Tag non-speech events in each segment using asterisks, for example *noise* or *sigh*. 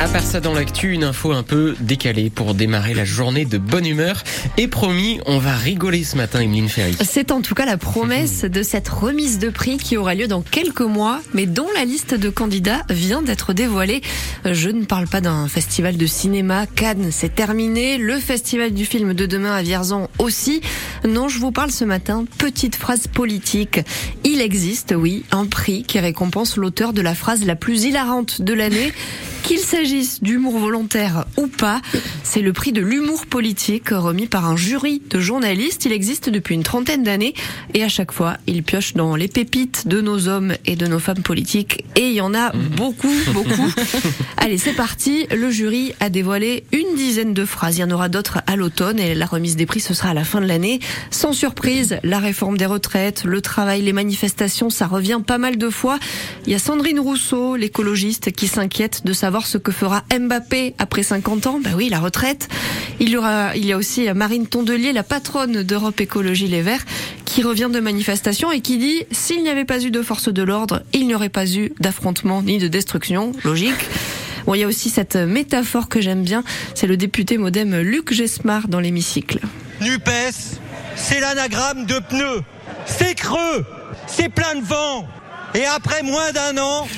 À part ça dans l'actu, une info un peu décalée pour démarrer la journée de bonne humeur. Et promis, on va rigoler ce matin, Emeline Ferry. C'est en tout cas la promesse de cette remise de prix qui aura lieu dans quelques mois, mais dont la liste de candidats vient d'être dévoilée. Je ne parle pas d'un festival de cinéma. Cannes, c'est terminé. Le festival du film de demain à Vierzon aussi. Non, je vous parle ce matin, petite phrase politique. Il existe, oui, un prix qui récompense l'auteur de la phrase la plus hilarante de l'année. Qu'il s'agisse d'humour volontaire ou pas, c'est le prix de l'humour politique remis par un jury de journalistes. Il existe depuis une trentaine d'années et à chaque fois, il pioche dans les pépites de nos hommes et de nos femmes politiques. Et il y en a beaucoup, beaucoup. *laughs* Allez, c'est parti. Le jury a dévoilé une dizaine de phrases. Il y en aura d'autres à l'automne et la remise des prix, ce sera à la fin de l'année. Sans surprise, la réforme des retraites, le travail, les manifestations, ça revient pas mal de fois. Il y a Sandrine Rousseau, l'écologiste, qui s'inquiète de savoir ce que fera Mbappé après 50 ans. Ben oui, la retraite. Il y aura, a aussi Marine Tondelier, la patronne d'Europe Écologie Les Verts, qui revient de manifestation et qui dit s'il n'y avait pas eu de force de l'ordre, il n'y aurait pas eu d'affrontement ni de destruction. Logique. Bon, il y a aussi cette métaphore que j'aime bien, c'est le député modem Luc Gesmar dans l'hémicycle. NUPES, c'est l'anagramme de pneus. C'est creux, c'est plein de vent. Et après moins d'un an,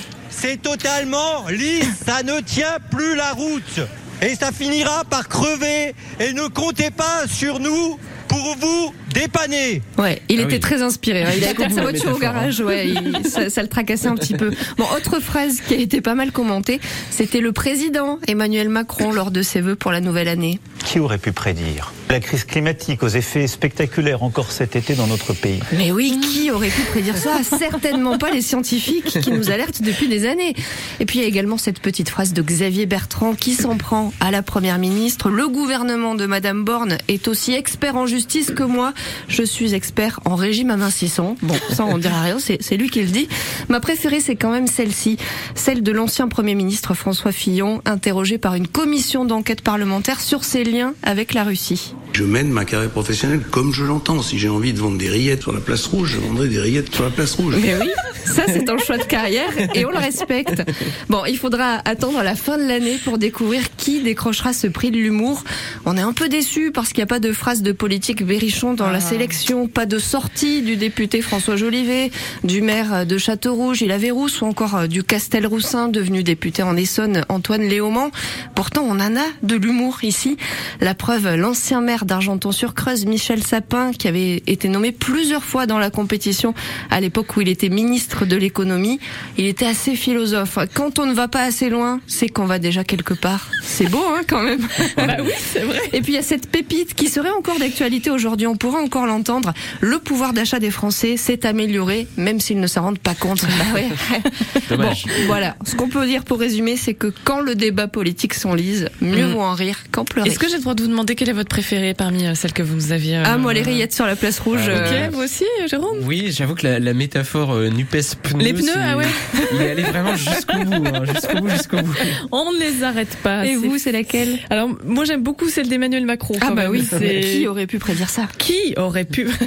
c'est totalement lisse, ça ne tient plus la route. Et ça finira par crever. Et ne comptez pas sur nous pour vous dépanner. Ouais, il Ah était oui. très inspiré. hein. Il a sa voiture au garage, ouais, il- ça, ça le tracassait un petit peu. Bon, autre phrase qui a été pas mal commentée, c'était le président Emmanuel Macron lors de ses vœux pour la nouvelle année. Qui aurait pu prédire? La crise climatique aux effets spectaculaires encore cet été dans notre pays Mais oui, qui aurait pu prédire ça? Certainement pas les scientifiques qui nous alertent depuis des années. Et puis il y a également cette petite phrase de Xavier Bertrand qui s'en prend à la première ministre. Le gouvernement de Madame Borne est aussi expert en justice que moi. Je suis expert en régime amincissant. Bon, ça on dira rien, c'est lui qui le dit. Ma préférée c'est quand même celle-ci, celle de l'ancien Premier ministre François Fillon, interrogé par une commission d'enquête parlementaire sur ses liens avec la Russie. Je mène ma carrière professionnelle comme je l'entends. Si j'ai envie de vendre des rillettes sur la place rouge, je vendrai des rillettes sur la place rouge. Mais oui, ça c'est un choix de carrière et on le respecte. Bon, il faudra attendre la fin de l'année pour découvrir qui décrochera ce prix de l'humour. On est un peu déçus parce qu'il n'y a pas de phrase de politique Berrichon dans la sélection, pas de sortie du député François Jolivet, du maire de Châteaurouge, il avait Rousse ou encore euh, du Castelroussin devenu député en Essonne Antoine Léaumont. Pourtant, on en a de l'humour ici. La preuve, l'ancien maire d'Argenton-sur-Creuse, Michel Sapin, qui avait été nommé plusieurs fois dans la compétition à l'époque où il était ministre de l'économie, il était assez philosophe. Quand on ne va pas assez loin, c'est qu'on va déjà quelque part. C'est beau, hein, quand même. *laughs* bah oui, c'est vrai. Et puis il y a cette pépite qui serait encore d'actualité aujourd'hui. On pourra encore l'entendre. Le pouvoir d'achat des Français s'est amélioré, même s'ils ne s'en rendent pas compte. Bah ouais. *laughs* Dommage. Bon, voilà. Ce qu'on peut dire pour résumer, c'est que quand le débat politique s'enlise, mieux Mm. vaut en rire qu'en pleurer. Est-ce que j'ai le droit de vous demander quelle est votre préférée parmi euh, celles que vous aviez euh, Ah, moi, les rillettes sur la place rouge. Ah, euh, Ok, vous aussi, Jérôme? Oui, j'avoue que la, la métaphore euh, NUPES pneus. Les pneus, ah ouais. *laughs* Il est allé vraiment jusqu'au bout, hein, jusqu'au bout, jusqu'au bout. On ne les arrête pas. Et c'est- vous, c'est laquelle? Alors, moi, j'aime beaucoup celle d'Emmanuel Macron. Ah quand bah même. oui, c'est qui aurait pu prédire ça? Qui aurait pu *laughs*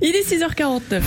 Il est 6h49.